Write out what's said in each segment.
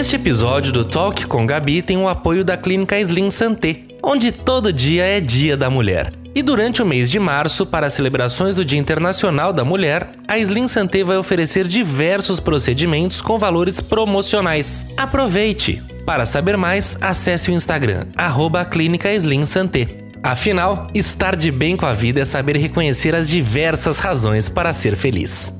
Este episódio do Talk com Gabi tem o apoio da Clínica Slim Santé, onde todo dia é Dia da Mulher. E durante o mês de março, para as celebrações do Dia Internacional da Mulher, a Slim Santé vai oferecer diversos procedimentos com valores promocionais. Aproveite! Para saber mais, acesse o Instagram, arroba Clínica Slim Santé. Afinal, estar de bem com a vida é saber reconhecer as diversas razões para ser feliz.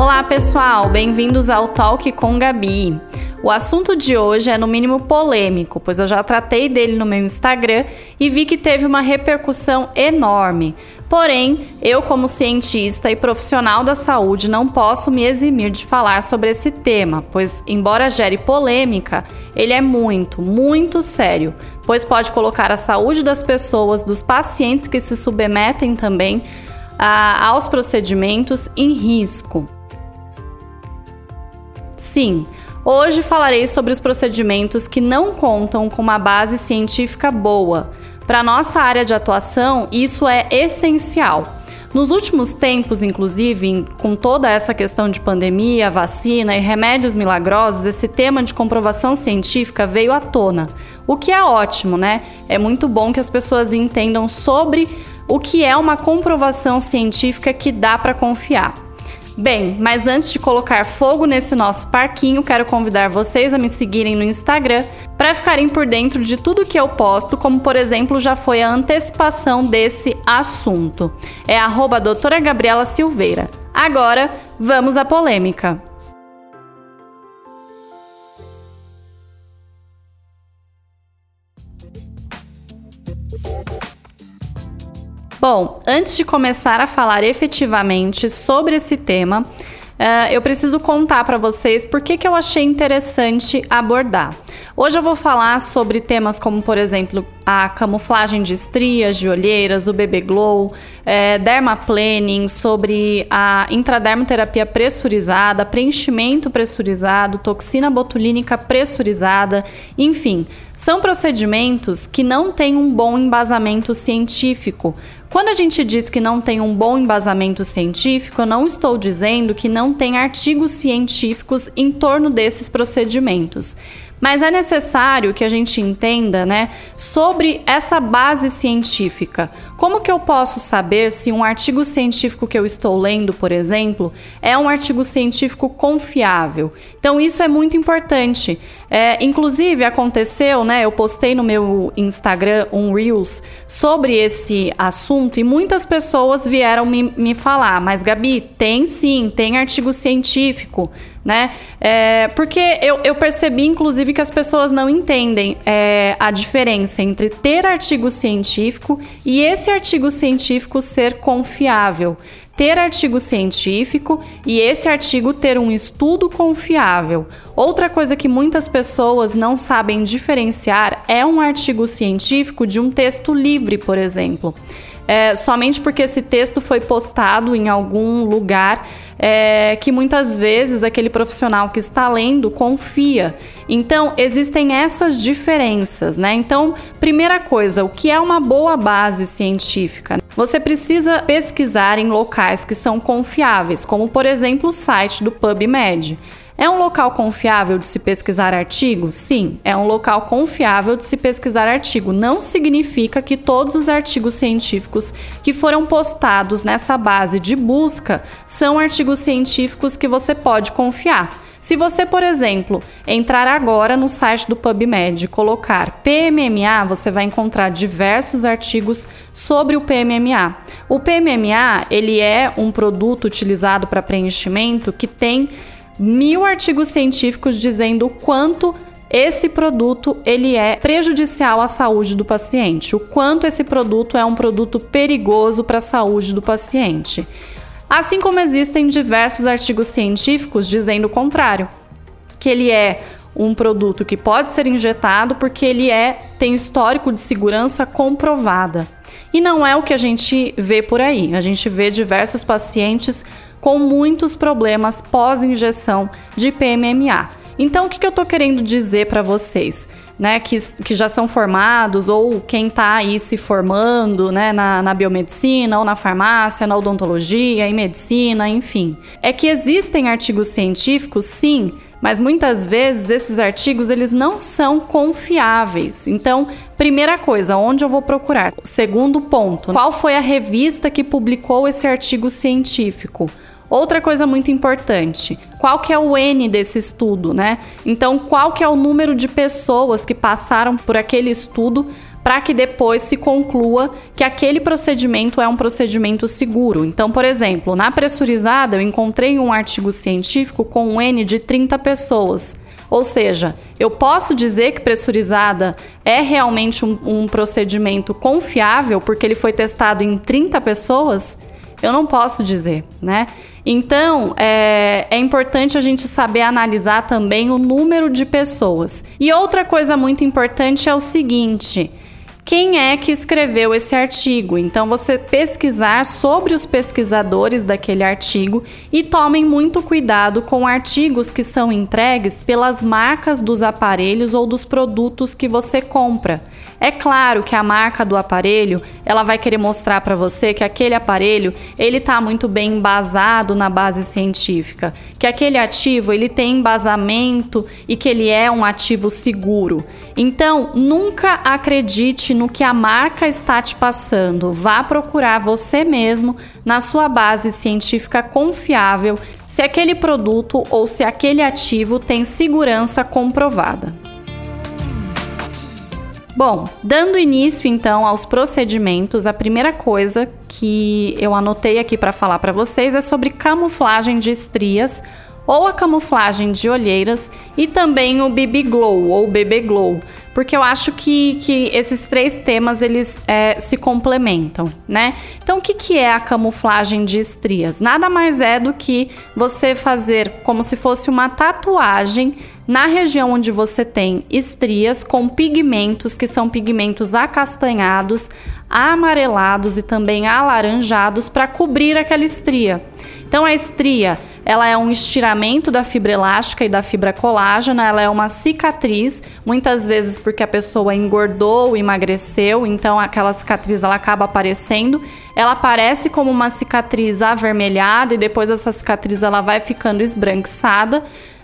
Olá, pessoal, bem-vindos ao Talk com Gabi. O assunto de hoje é no mínimo polêmico, pois eu já tratei dele no meu Instagram e vi que teve uma repercussão enorme. Porém, eu, como cientista e profissional da saúde, não posso me eximir de falar sobre esse tema, pois, embora gere polêmica, ele é muito, muito sério, pois pode colocar a saúde das pessoas, dos pacientes que se submetem também a, aos procedimentos em risco. Sim, hoje falarei sobre os procedimentos que não contam com uma base científica boa. Para nossa área de atuação, isso é essencial. Nos últimos tempos, inclusive, com toda essa questão de pandemia, vacina e remédios milagrosos, esse tema de comprovação científica veio à tona. O que é ótimo, né? É muito bom que as pessoas entendam sobre o que é uma comprovação científica que dá para confiar. Bem, mas antes de colocar fogo nesse nosso parquinho, quero convidar vocês a me seguirem no Instagram para ficarem por dentro de tudo que eu posto, como por exemplo já foi a antecipação desse assunto. É doutora Gabriela Silveira. Agora, vamos à polêmica. Bom, antes de começar a falar efetivamente sobre esse tema, uh, eu preciso contar para vocês por que, eu achei interessante abordar. Hoje eu vou falar sobre temas como, por exemplo, a camuflagem de estrias, de olheiras, o bebê glow, é, dermaplaning, sobre a intradermoterapia pressurizada, preenchimento pressurizado, toxina botulínica pressurizada, enfim, são procedimentos que não têm um bom embasamento científico. Quando a gente diz que não tem um bom embasamento científico, eu não estou dizendo que não tem artigos científicos em torno desses procedimentos. Mas é necessário que a gente entenda, né, sobre essa base científica. Como que eu posso saber se um artigo científico que eu estou lendo, por exemplo, é um artigo científico confiável? Então isso é muito importante. É, inclusive aconteceu, né? Eu postei no meu Instagram um reels sobre esse assunto e muitas pessoas vieram me, me falar, mas Gabi, tem sim, tem artigo científico né? É, porque eu, eu, percebi, inclusive, que as pessoas não entendem é, a diferença entre ter artigo científico e esse artigo científico ser confiável. Ter artigo científico e esse artigo ter um estudo confiável. Outra coisa que muitas pessoas não sabem diferenciar é um artigo científico de um texto livre, por exemplo é, somente porque esse texto foi postado em algum lugar é, que muitas vezes aquele profissional que está lendo confia. Então, existem essas diferenças, né? Então, primeira coisa, o que é uma boa base científica? Você precisa pesquisar em locais que são confiáveis, como por exemplo o site do PubMed. É um local confiável de se pesquisar artigo? Sim, é um local confiável de se pesquisar artigo. Não significa que todos os artigos científicos que foram postados nessa base de busca são artigos científicos que você pode confiar. Se você, por exemplo, entrar agora no site do PubMed e colocar PMMA, você vai encontrar diversos artigos sobre o PMMA. O PMMA, ele é um produto utilizado para preenchimento que tem mil artigos científicos dizendo o quanto esse produto ele é prejudicial à saúde do paciente, o quanto esse produto é um produto perigoso para a saúde do paciente. Assim como existem diversos artigos científicos dizendo o contrário, que ele é um produto que pode ser injetado porque ele é tem histórico de segurança comprovada. E não é o que a gente vê por aí. A gente vê diversos pacientes com muitos problemas pós-injeção de PMMA. Então, o que, que eu estou querendo dizer para vocês? Né, que, que já são formados ou quem está aí se formando né, na, na biomedicina ou na farmácia, na odontologia, em medicina, enfim. É que existem artigos científicos, sim, mas muitas vezes esses artigos eles não são confiáveis. Então, primeira coisa, onde eu vou procurar? Segundo ponto, qual foi a revista que publicou esse artigo científico? Outra coisa muito importante, qual que é o N desse estudo, né? Então, qual que é o número de pessoas que passaram por aquele estudo para que depois se conclua que aquele procedimento é um procedimento seguro. Então, por exemplo, na pressurizada eu encontrei um artigo científico com um N de 30 pessoas. Ou seja, eu posso dizer que pressurizada é realmente um, um procedimento confiável porque ele foi testado em 30 pessoas? Eu não posso dizer, né? Então, é, é, importante a gente saber analisar também o número de pessoas. E outra coisa muito importante é o seguinte: quem é que escreveu esse artigo. Então, você pesquisar sobre os pesquisadores daquele artigo e tomem muito cuidado com artigos que são entregues pelas marcas dos aparelhos ou dos produtos que você compra. É claro que a marca do aparelho, ela vai querer mostrar para você que aquele aparelho, ele está muito bem embasado na base científica, que aquele ativo, ele tem embasamento e que ele é um ativo seguro. Então, nunca acredite no que a marca está te passando. Vá procurar você mesmo na sua base científica confiável se aquele produto ou se aquele ativo tem segurança comprovada. Bom, dando início então aos procedimentos, a primeira coisa que eu anotei aqui para falar para vocês é sobre camuflagem de estrias ou a camuflagem de olheiras e também o BB Glow ou BB Glow, porque eu acho que, que esses três temas eles é, se complementam, né? Então, o que, que é a camuflagem de estrias? Nada mais é do que você fazer como se fosse uma tatuagem na região onde você tem estrias com pigmentos que são pigmentos acastanhados, amarelados e também alaranjados para cobrir aquela estria. Então a estria, ela é um estiramento da fibra elástica e da fibra colágena, ela é uma cicatriz, muitas vezes porque a pessoa engordou, emagreceu, então aquela cicatriz ela acaba aparecendo. Ela aparece como uma cicatriz avermelhada e depois essa cicatriz ela vai ficando esbranquiçada.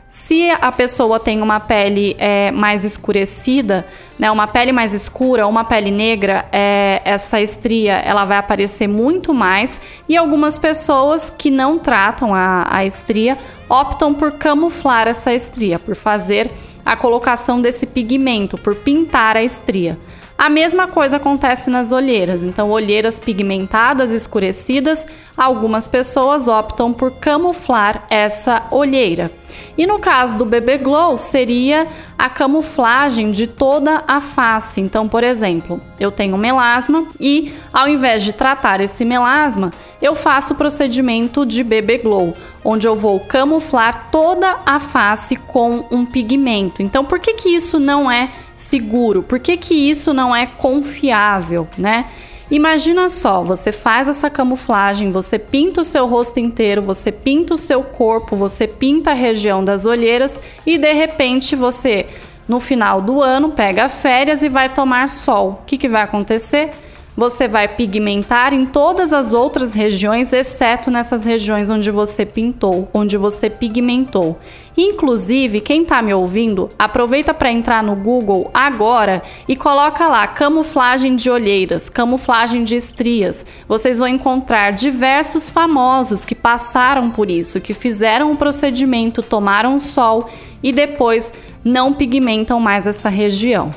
Se a pessoa tem uma pele é, mais escurecida, né, uma pele mais escura, uma pele negra, é, essa estria ela vai aparecer muito mais. E algumas pessoas que não tratam a, a estria optam por camuflar essa estria, por fazer a colocação desse pigmento, por pintar a estria. A mesma coisa acontece nas olheiras. Então, olheiras pigmentadas, escurecidas, algumas pessoas optam por camuflar essa olheira. E no caso do bebê glow, seria a camuflagem de toda a face. Então, por exemplo, eu tenho melasma e ao invés de tratar esse melasma, eu faço o procedimento de bebê glow, onde eu vou camuflar toda a face com um pigmento. Então, por que que isso não é seguro? Por que que isso não é confiável, né? Imagina só, você faz essa camuflagem, você pinta o seu rosto inteiro, você pinta o seu corpo, você pinta a região das olheiras e de repente você, no final do ano, pega férias e vai tomar sol. O que, que vai acontecer? você vai pigmentar em todas as outras regiões, exceto nessas regiões onde você pintou, onde você pigmentou. Inclusive, quem está me ouvindo, aproveita para entrar no Google agora e coloca lá camuflagem de olheiras, camuflagem de estrias. Vocês vão encontrar diversos famosos que passaram por isso, que fizeram o procedimento, tomaram sol e depois não pigmentam mais essa região.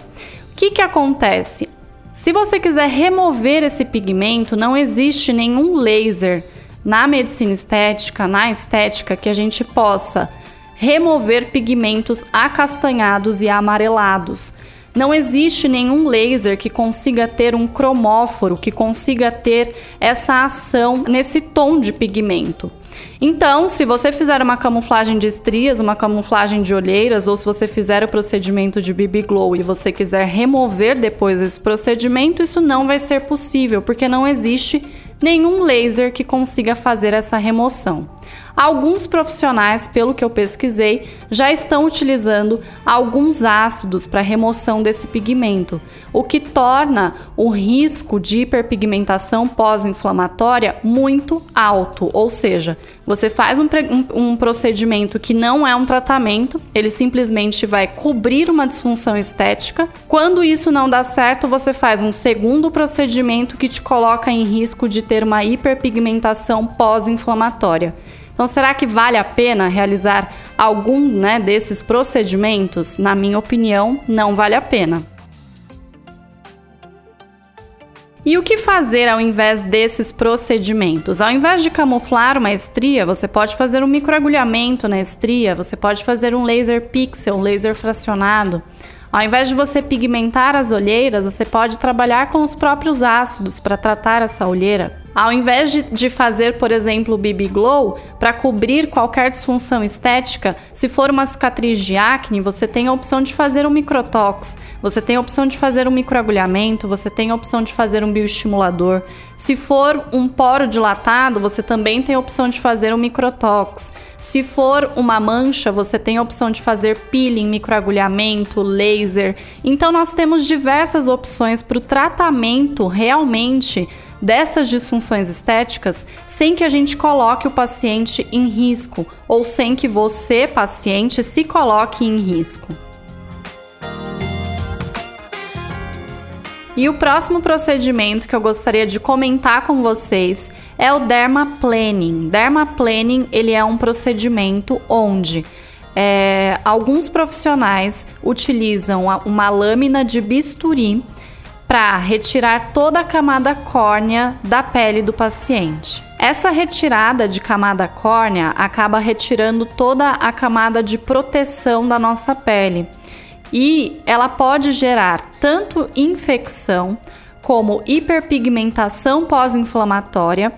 O que, que acontece? Se você quiser remover esse pigmento, não existe nenhum laser na medicina estética, na estética, que a gente possa remover pigmentos acastanhados e amarelados. Não existe nenhum laser que consiga ter um cromóforo, que consiga ter essa ação nesse tom de pigmento. Então, se você fizer uma camuflagem de estrias, uma camuflagem de olheiras, ou se você fizer o procedimento de BB Glow e você quiser remover depois esse procedimento, isso não vai ser possível, porque não existe nenhum laser que consiga fazer essa remoção. Alguns profissionais, pelo que eu pesquisei, já estão utilizando alguns ácidos para remoção desse pigmento, o que torna o risco de hiperpigmentação pós-inflamatória muito alto. Ou seja, você faz um, um, um, procedimento que não é um tratamento, ele simplesmente vai cobrir uma disfunção estética. Quando isso não dá certo, você faz um segundo procedimento que te coloca em risco de ter uma hiperpigmentação pós-inflamatória. Então, será que vale a pena realizar algum né, desses procedimentos? Na minha opinião, não vale a pena. E o que fazer ao invés desses procedimentos? Ao invés de camuflar uma estria, você pode fazer um microagulhamento na estria, você pode fazer um laser pixel, um laser fracionado. Ao invés de você pigmentar as olheiras, você pode trabalhar com os próprios ácidos para tratar essa olheira. Ao invés de, de fazer, por exemplo, o BB Glow para cobrir qualquer disfunção estética, se for uma cicatriz de acne, você tem a opção de fazer um microtox, você tem a opção de fazer um microagulhamento, você tem a opção de fazer um bioestimulador. Se for um poro dilatado, você também tem a opção de fazer um microtox. Se for uma mancha, você tem a opção de fazer peeling, microagulhamento, laser. Então nós temos diversas opções para o tratamento realmente dessas disfunções estéticas sem que a gente coloque o paciente em risco ou sem que você, paciente, se coloque em risco. E o próximo procedimento que eu gostaria de comentar com vocês é o dermaplaning. Dermaplaning ele é um procedimento onde é, alguns profissionais utilizam uma lâmina de bisturi para retirar toda a camada córnea da pele do paciente. Essa retirada de camada córnea acaba retirando toda a camada de proteção da nossa pele e ela pode gerar tanto infecção como hiperpigmentação pós-inflamatória,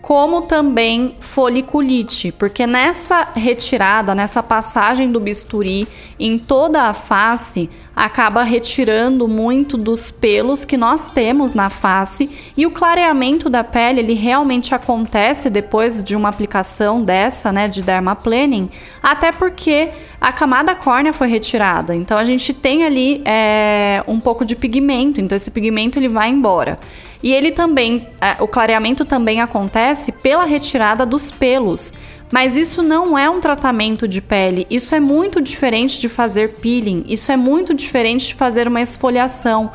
como também foliculite, porque nessa retirada, nessa passagem do bisturi em toda a face, acaba retirando muito dos pelos que nós temos na face e o clareamento da pele ele realmente acontece depois de uma aplicação dessa, né, de dermaplaning, até porque a camada córnea foi retirada, então a gente tem ali é, um pouco de pigmento, então esse pigmento ele vai embora. E ele também, é, o clareamento também acontece pela retirada dos pelos. Mas isso não é um tratamento de pele, isso é muito diferente de fazer peeling, isso é muito diferente de fazer uma esfoliação.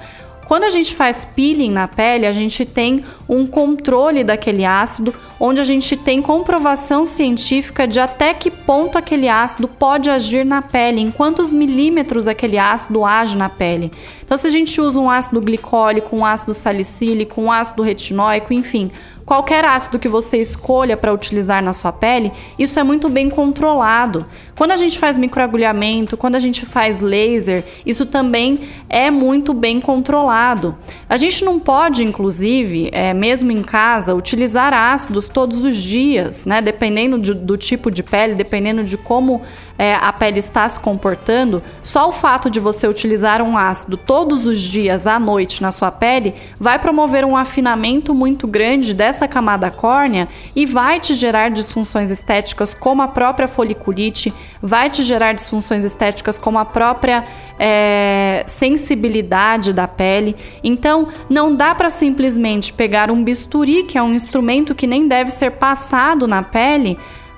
Quando a gente faz peeling na pele, a gente tem um controle daquele ácido, onde a gente tem comprovação científica de até que ponto aquele ácido pode agir na pele, em quantos milímetros aquele ácido age na pele. Então, se a gente usa um ácido glicólico, um ácido salicílico, um ácido retinóico, enfim, Qualquer ácido que você escolha para utilizar na sua pele, isso é muito bem controlado. Quando a gente faz microagulhamento, quando a gente faz laser, isso também é muito bem controlado. A gente não pode, inclusive, é, mesmo em casa, utilizar ácidos todos os dias, né? Dependendo de, do tipo de pele, dependendo de como é, a pele está se comportando, só o fato de você utilizar um ácido todos os dias à noite na sua pele vai promover um afinamento muito grande dessa essa camada córnea e vai te gerar disfunções estéticas como a própria foliculite, vai te gerar disfunções estéticas como a própria é, sensibilidade da pele. Então, não dá para simplesmente pegar um bisturi, que é um instrumento que nem deve ser passado na pele,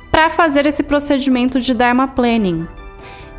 para fazer esse procedimento de dermaplaning.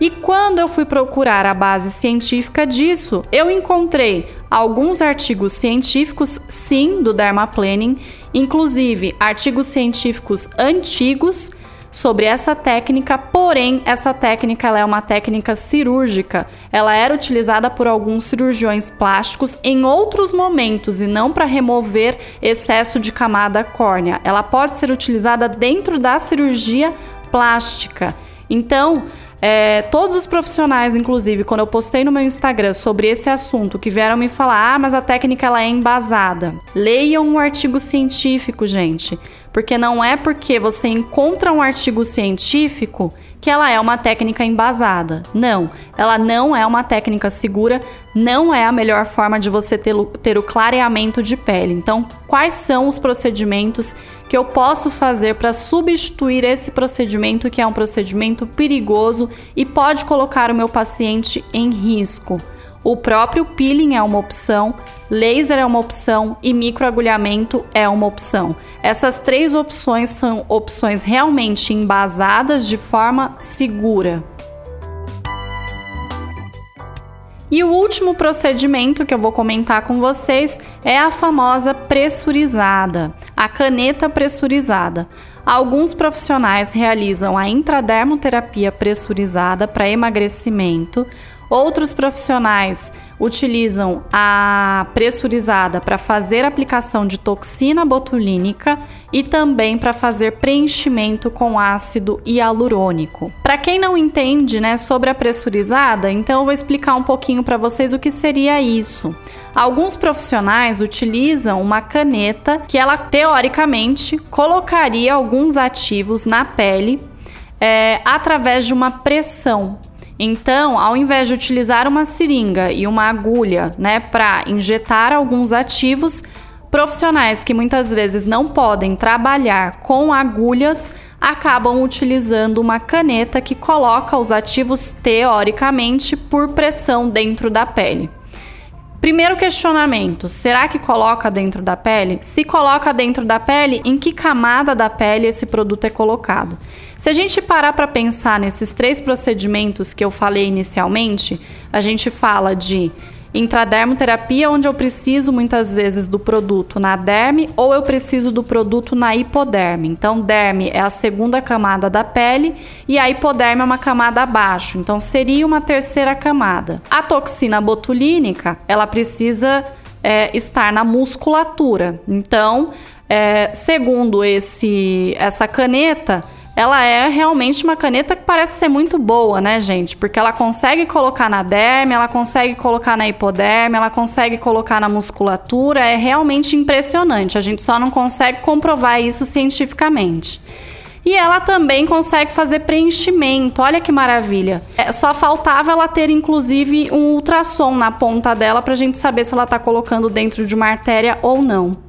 E quando eu fui procurar a base científica disso, eu encontrei alguns artigos científicos, sim, do dermaplaning, inclusive artigos científicos antigos sobre essa técnica, porém essa técnica é uma técnica cirúrgica. Ela era utilizada por alguns cirurgiões plásticos em outros momentos e não para remover excesso de camada córnea. Ela pode ser utilizada dentro da cirurgia plástica. Então, é, todos os profissionais, inclusive, quando eu postei no meu Instagram sobre esse assunto, que vieram me falar, ah, mas a técnica ela é embasada. Leiam um artigo científico, gente. Porque não é porque você encontra um artigo científico que ela é uma técnica embasada. Não, ela não é uma técnica segura, não é a melhor forma de você ter, ter o clareamento de pele. Então, quais são os procedimentos que eu posso fazer para substituir esse procedimento que é um procedimento perigoso e pode colocar o meu paciente em risco? O próprio peeling é uma opção, laser é uma opção e microagulhamento é uma opção. Essas três opções são opções realmente embasadas de forma segura. E o último procedimento que eu vou comentar com vocês é a famosa pressurizada, a caneta pressurizada. Alguns profissionais realizam a intradermoterapia pressurizada para emagrecimento, Outros profissionais utilizam a pressurizada para fazer aplicação de toxina botulínica e também para fazer preenchimento com ácido hialurônico. Para quem não entende, né, sobre a pressurizada, então eu vou explicar um pouquinho para vocês o que seria isso. Alguns profissionais utilizam uma caneta que ela teoricamente colocaria alguns ativos na pele é, através de uma pressão então, ao invés de utilizar uma seringa e uma agulha, né, para injetar alguns ativos, profissionais que muitas vezes não podem trabalhar com agulhas acabam utilizando uma caneta que coloca os ativos teoricamente por pressão dentro da pele. Primeiro questionamento: será que coloca dentro da pele? Se coloca dentro da pele, em que camada da pele esse produto é colocado? Se a gente parar para pensar nesses três procedimentos que eu falei inicialmente, a gente fala de intradermoterapia, onde eu preciso muitas vezes do produto na derme ou eu preciso do produto na hipoderme. Então, derme é a segunda camada da pele e a hipoderme é uma camada abaixo. Então, seria uma terceira camada. A toxina botulínica, ela precisa é, estar na musculatura. Então, é, segundo esse, essa caneta, ela é realmente uma caneta que parece ser muito boa, né, gente? Porque ela consegue colocar na derme, ela consegue colocar na hipoderme, ela consegue colocar na musculatura, é realmente impressionante. A gente só não consegue comprovar isso cientificamente. E ela também consegue fazer preenchimento. Olha que maravilha. É, só faltava ela ter, inclusive, um ultrassom na ponta dela para a gente saber se ela está colocando dentro de uma artéria ou não.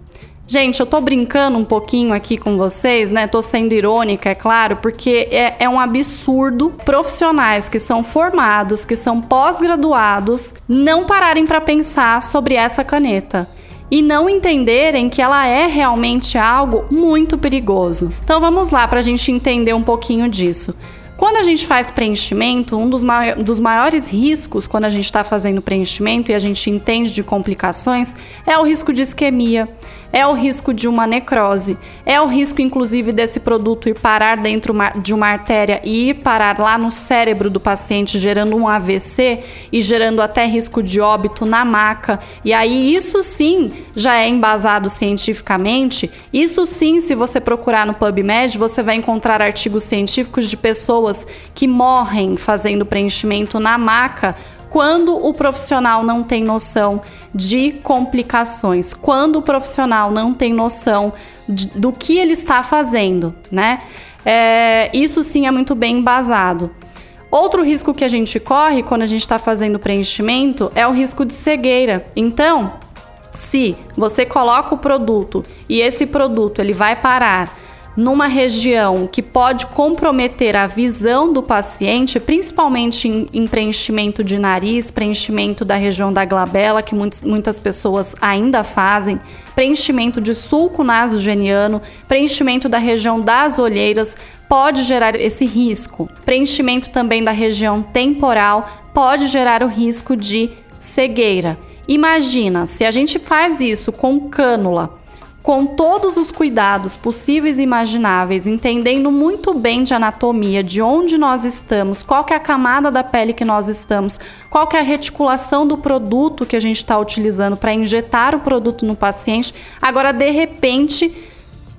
Gente, eu tô brincando um pouquinho aqui com vocês, né? Tô sendo irônica, é claro, porque é, é um absurdo profissionais que são formados, que são pós-graduados, não pararem para pensar sobre essa caneta e não entenderem que ela é realmente algo muito perigoso. Então vamos lá para a gente entender um pouquinho disso. Quando a gente faz preenchimento, um dos, mai dos maiores riscos quando a gente está fazendo preenchimento e a gente entende de complicações é o risco de isquemia, é o risco de uma necrose, é o risco, inclusive, desse produto ir parar dentro de uma artéria e ir parar lá no cérebro do paciente, gerando um AVC e gerando até risco de óbito na maca. E aí, isso sim já é embasado cientificamente. Isso sim, se você procurar no PubMed, você vai encontrar artigos científicos de pessoas que morrem fazendo preenchimento na maca quando o profissional não tem noção de complicações, quando o profissional não tem noção de, do que ele está fazendo, né? É, isso sim é muito bem embasado. Outro risco que a gente corre quando a gente está fazendo preenchimento é o risco de cegueira. Então, se você coloca o produto e esse produto ele vai parar numa região que pode comprometer a visão do paciente, principalmente em, em preenchimento de nariz, preenchimento da região da glabela, que muitos, muitas pessoas ainda fazem, preenchimento de sulco nasogeniano, preenchimento da região das olheiras, pode gerar esse risco. Preenchimento também da região temporal pode gerar o risco de cegueira. Imagina se a gente faz isso com cânula com todos os cuidados possíveis e imagináveis, entendendo muito bem de anatomia, de onde nós estamos, qual é a camada da pele que nós estamos, qual é a reticulação do produto que a gente está utilizando para injetar o produto no paciente. Agora, de repente,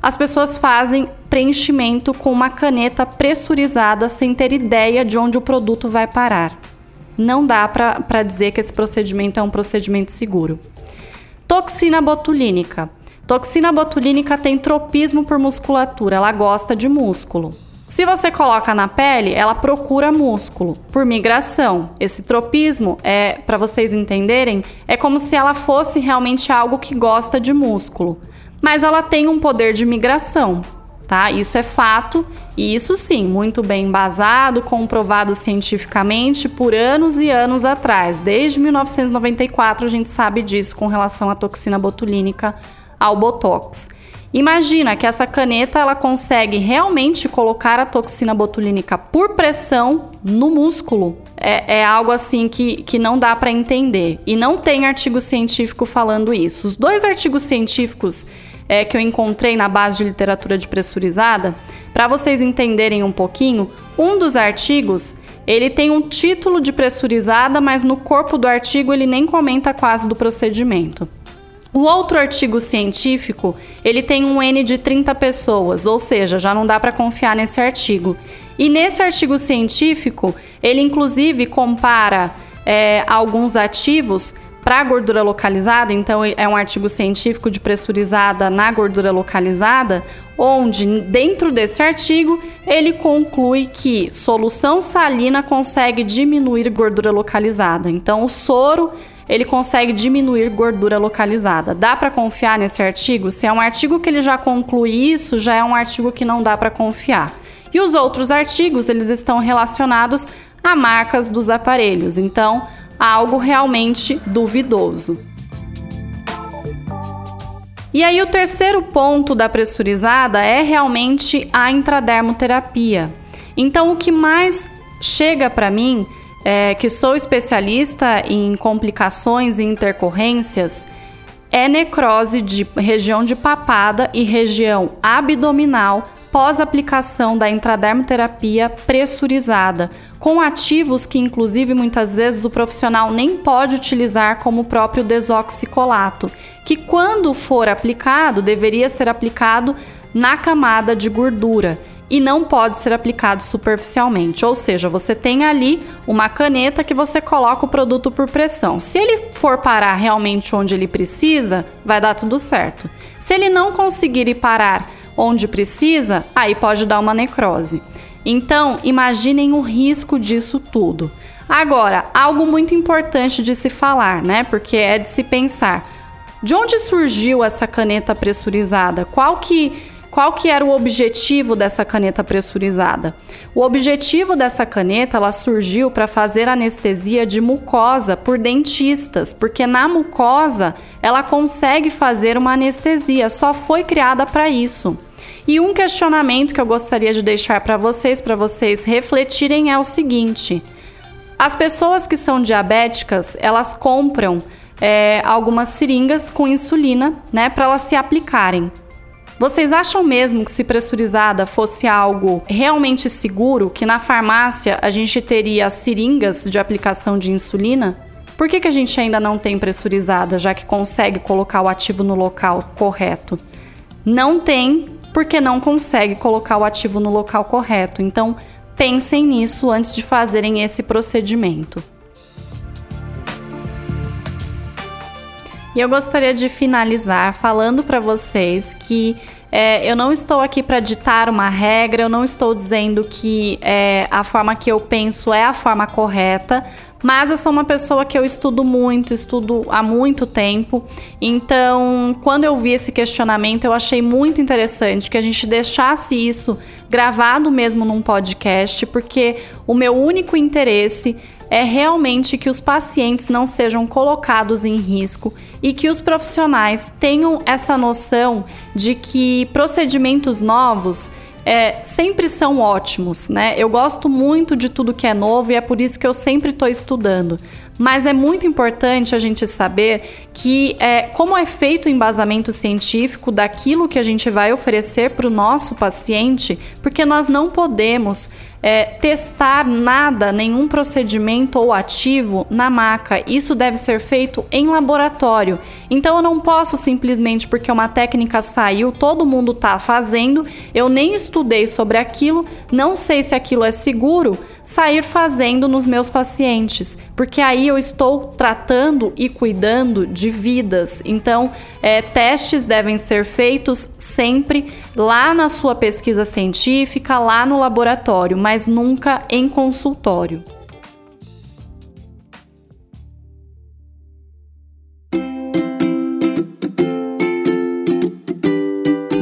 as pessoas fazem preenchimento com uma caneta pressurizada sem ter ideia de onde o produto vai parar. Não dá para dizer que esse procedimento é um procedimento seguro. Toxina botulínica. Toxina botulínica tem tropismo por musculatura, ela gosta de músculo. Se você coloca na pele, ela procura músculo por migração. Esse tropismo é, para vocês entenderem, é como se ela fosse realmente algo que gosta de músculo, mas ela tem um poder de migração, tá? Isso é fato e isso sim, muito bem embasado, comprovado cientificamente por anos e anos atrás. Desde 1994 a gente sabe disso com relação à toxina botulínica ao botox. Imagina que essa caneta ela consegue realmente colocar a toxina botulínica por pressão no músculo. É, é algo assim que, que não dá para entender. E não tem artigo científico falando isso. Os dois artigos científicos é, que eu encontrei na base de literatura de pressurizada, para vocês entenderem um pouquinho, um dos artigos ele tem um título de pressurizada, mas no corpo do artigo ele nem comenta quase do procedimento. O outro artigo científico, ele tem um N de 30 pessoas, ou seja, já não dá para confiar nesse artigo. E nesse artigo científico, ele inclusive compara é, alguns ativos para gordura localizada, então é um artigo científico de pressurizada na gordura localizada, onde dentro desse artigo ele conclui que solução salina consegue diminuir gordura localizada. Então o soro ele consegue diminuir gordura localizada. Dá para confiar nesse artigo? Se é um artigo que ele já conclui isso, já é um artigo que não dá para confiar. E os outros artigos, eles estão relacionados a marcas dos aparelhos. Então, algo realmente duvidoso. E aí o terceiro ponto da pressurizada é realmente a intradermoterapia. Então o que mais chega para mim é, que sou especialista em complicações e intercorrências, é necrose de região de papada e região abdominal pós-aplicação da intradermoterapia pressurizada, com ativos que, inclusive, muitas vezes o profissional nem pode utilizar, como o próprio desoxicolato, que, quando for aplicado, deveria ser aplicado na camada de gordura e não pode ser aplicado superficialmente. Ou seja, você tem ali uma caneta que você coloca o produto por pressão. Se ele for parar realmente onde ele precisa, vai dar tudo certo. Se ele não conseguir ir parar onde precisa, aí pode dar uma necrose. Então, imaginem o risco disso tudo. Agora, algo muito importante de se falar, né? Porque é de se pensar. De onde surgiu essa caneta pressurizada? Qual que qual que era o objetivo dessa caneta pressurizada? O objetivo dessa caneta, ela surgiu para fazer anestesia de mucosa por dentistas, porque na mucosa ela consegue fazer uma anestesia, só foi criada para isso. E um questionamento que eu gostaria de deixar para vocês, para vocês refletirem é o seguinte: as pessoas que são diabéticas, elas compram é, algumas seringas com insulina, né, para elas se aplicarem. Vocês acham mesmo que se pressurizada fosse algo realmente seguro, que na farmácia a gente teria seringas de aplicação de insulina? Por que, que a gente ainda não tem pressurizada, já que consegue colocar o ativo no local correto? Não tem, porque não consegue colocar o ativo no local correto. Então, pensem nisso antes de fazerem esse procedimento. E eu gostaria de finalizar falando para vocês que é, eu não estou aqui para ditar uma regra, eu não estou dizendo que é, a forma que eu penso é a forma correta, mas eu sou uma pessoa que eu estudo muito, estudo há muito tempo. Então, quando eu vi esse questionamento, eu achei muito interessante que a gente deixasse isso gravado mesmo num podcast, porque o meu único interesse é realmente que os pacientes não sejam colocados em risco e que os profissionais tenham essa noção de que procedimentos novos é, sempre são ótimos, né? Eu gosto muito de tudo que é novo e é por isso que eu sempre estou estudando. Mas é muito importante a gente saber que é, como é feito o embasamento científico daquilo que a gente vai oferecer para o nosso paciente, porque nós não podemos é, testar nada, nenhum procedimento ou ativo na maca. Isso deve ser feito em laboratório. Então eu não posso simplesmente porque uma técnica saiu, todo mundo está fazendo, eu nem estudei sobre aquilo, não sei se aquilo é seguro sair fazendo nos meus pacientes, porque aí eu estou tratando e cuidando de vidas. Então, é, testes devem ser feitos sempre lá na sua pesquisa científica, lá no laboratório, mas nunca em consultório.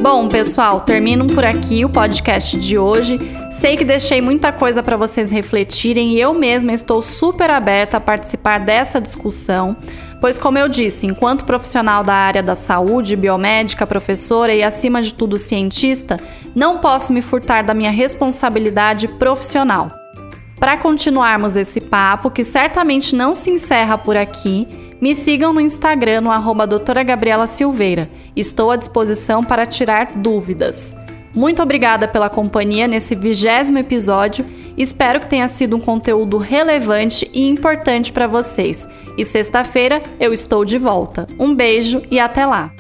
Bom, pessoal, termino por aqui o podcast de hoje. Sei que deixei muita coisa para vocês refletirem e eu mesma estou super aberta a participar dessa discussão, pois, como eu disse, enquanto profissional da área da saúde, biomédica, professora e, acima de tudo, cientista, não posso me furtar da minha responsabilidade profissional. Para continuarmos esse papo, que certamente não se encerra por aqui, me sigam no Instagram no arroba doutora Gabriela Silveira. Estou à disposição para tirar dúvidas. Muito obrigada pela companhia nesse vigésimo episódio. Espero que tenha sido um conteúdo relevante e importante para vocês. E sexta-feira eu estou de volta. Um beijo e até lá!